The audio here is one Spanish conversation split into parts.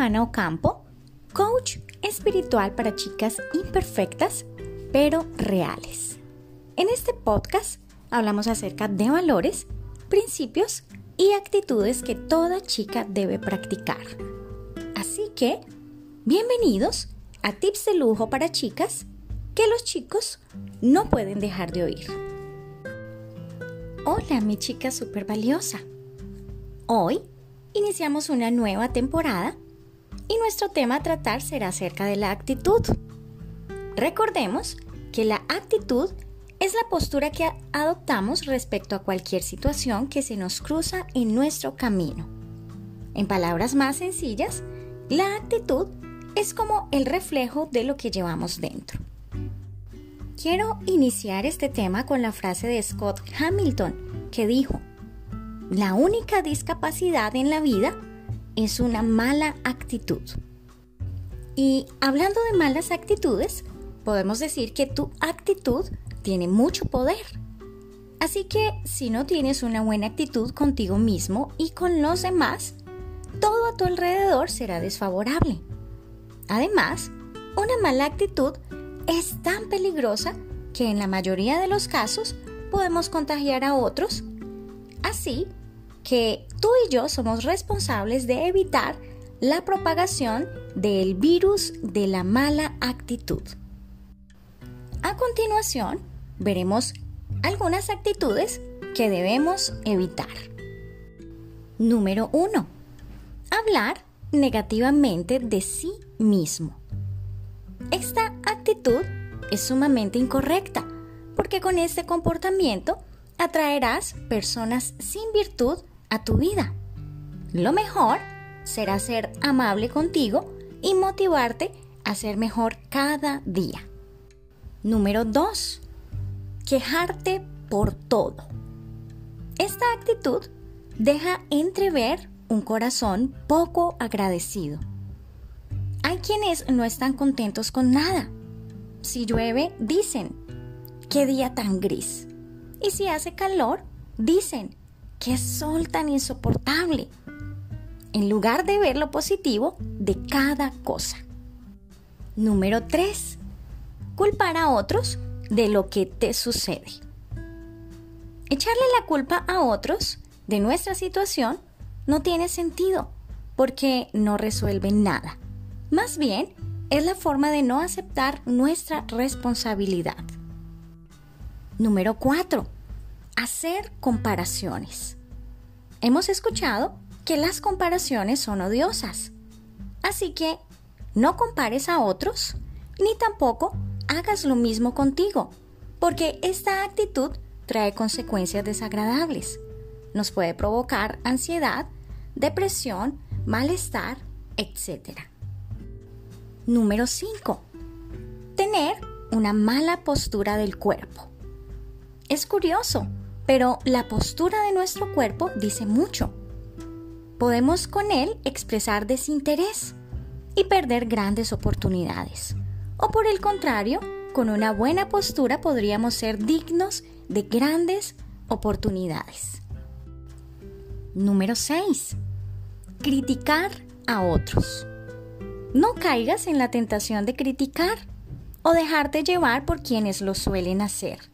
Johanna Ocampo, coach espiritual para chicas imperfectas, pero reales. En este podcast hablamos acerca de valores, principios y actitudes que toda chica debe practicar. Así que, bienvenidos a Tips de Lujo para Chicas que los chicos no pueden dejar de oír. Hola mi chica super valiosa. Hoy iniciamos una nueva temporada y nuestro tema a tratar será acerca de la actitud. Recordemos que la actitud es la postura que adoptamos respecto a cualquier situación que se nos cruza en nuestro camino. En palabras más sencillas, la actitud es como el reflejo de lo que llevamos dentro. Quiero iniciar este tema con la frase de Scott Hamilton que dijo, la única discapacidad en la vida es una mala actitud. Y hablando de malas actitudes, podemos decir que tu actitud tiene mucho poder. Así que si no tienes una buena actitud contigo mismo y con los demás, todo a tu alrededor será desfavorable. Además, una mala actitud es tan peligrosa que en la mayoría de los casos podemos contagiar a otros. Así que tú y yo somos responsables de evitar la propagación del virus de la mala actitud. A continuación, veremos algunas actitudes que debemos evitar. Número 1. Hablar negativamente de sí mismo. Esta actitud es sumamente incorrecta porque con este comportamiento atraerás personas sin virtud a tu vida. Lo mejor será ser amable contigo y motivarte a ser mejor cada día. Número 2. Quejarte por todo. Esta actitud deja entrever un corazón poco agradecido. Hay quienes no están contentos con nada. Si llueve, dicen, qué día tan gris. Y si hace calor, dicen, qué sol tan insoportable. En lugar de ver lo positivo de cada cosa. Número 3. Culpar a otros de lo que te sucede. Echarle la culpa a otros de nuestra situación no tiene sentido porque no resuelve nada. Más bien, es la forma de no aceptar nuestra responsabilidad. Número 4 hacer comparaciones. Hemos escuchado que las comparaciones son odiosas. Así que no compares a otros ni tampoco hagas lo mismo contigo, porque esta actitud trae consecuencias desagradables. Nos puede provocar ansiedad, depresión, malestar, etc. Número 5. Tener una mala postura del cuerpo. Es curioso, pero la postura de nuestro cuerpo dice mucho. Podemos con él expresar desinterés y perder grandes oportunidades. O por el contrario, con una buena postura podríamos ser dignos de grandes oportunidades. Número 6. Criticar a otros. No caigas en la tentación de criticar o dejarte llevar por quienes lo suelen hacer.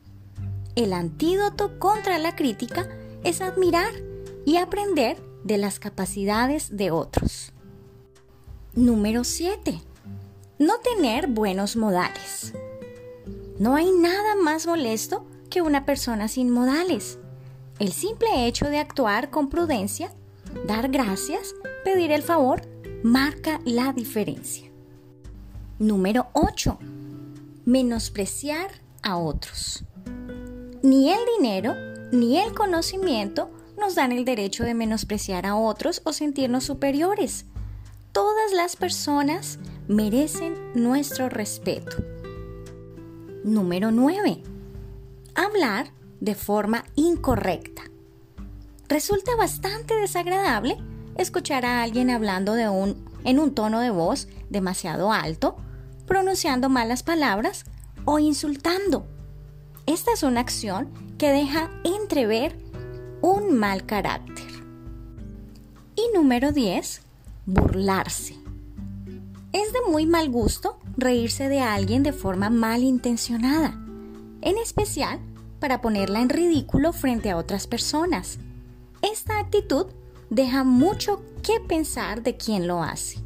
El antídoto contra la crítica es admirar y aprender de las capacidades de otros. Número 7. No tener buenos modales. No hay nada más molesto que una persona sin modales. El simple hecho de actuar con prudencia, dar gracias, pedir el favor, marca la diferencia. Número 8. Menospreciar a otros. Ni el dinero ni el conocimiento nos dan el derecho de menospreciar a otros o sentirnos superiores. Todas las personas merecen nuestro respeto. Número 9. Hablar de forma incorrecta. Resulta bastante desagradable escuchar a alguien hablando de un, en un tono de voz demasiado alto, pronunciando malas palabras o insultando. Esta es una acción que deja entrever un mal carácter. Y número 10, burlarse. Es de muy mal gusto reírse de alguien de forma malintencionada, en especial para ponerla en ridículo frente a otras personas. Esta actitud deja mucho que pensar de quien lo hace.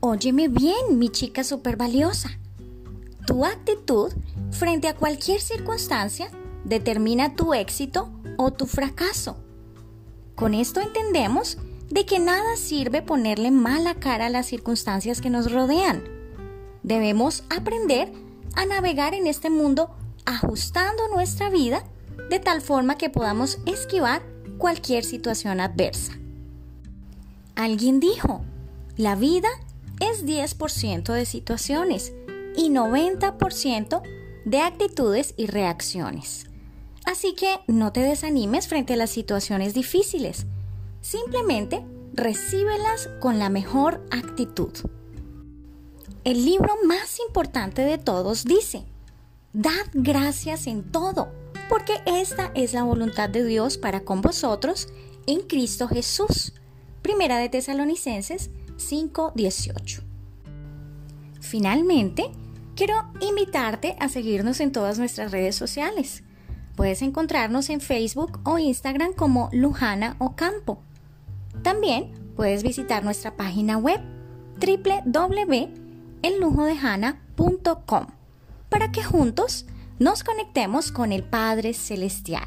Óyeme bien, mi chica súper valiosa. Tu actitud frente a cualquier circunstancia determina tu éxito o tu fracaso. Con esto entendemos de que nada sirve ponerle mala cara a las circunstancias que nos rodean. Debemos aprender a navegar en este mundo ajustando nuestra vida de tal forma que podamos esquivar cualquier situación adversa. Alguien dijo, la vida es 10% de situaciones y 90% de actitudes y reacciones. Así que no te desanimes frente a las situaciones difíciles. Simplemente recíbelas con la mejor actitud. El libro más importante de todos dice, Dad gracias en todo, porque esta es la voluntad de Dios para con vosotros en Cristo Jesús. Primera de Tesalonicenses 5:18. Finalmente, quiero invitarte a seguirnos en todas nuestras redes sociales. Puedes encontrarnos en Facebook o Instagram como Lujana Ocampo. También puedes visitar nuestra página web www.ellujodehana.com para que juntos nos conectemos con el Padre Celestial.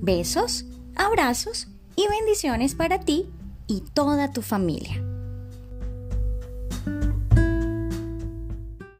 Besos, abrazos y bendiciones para ti y toda tu familia.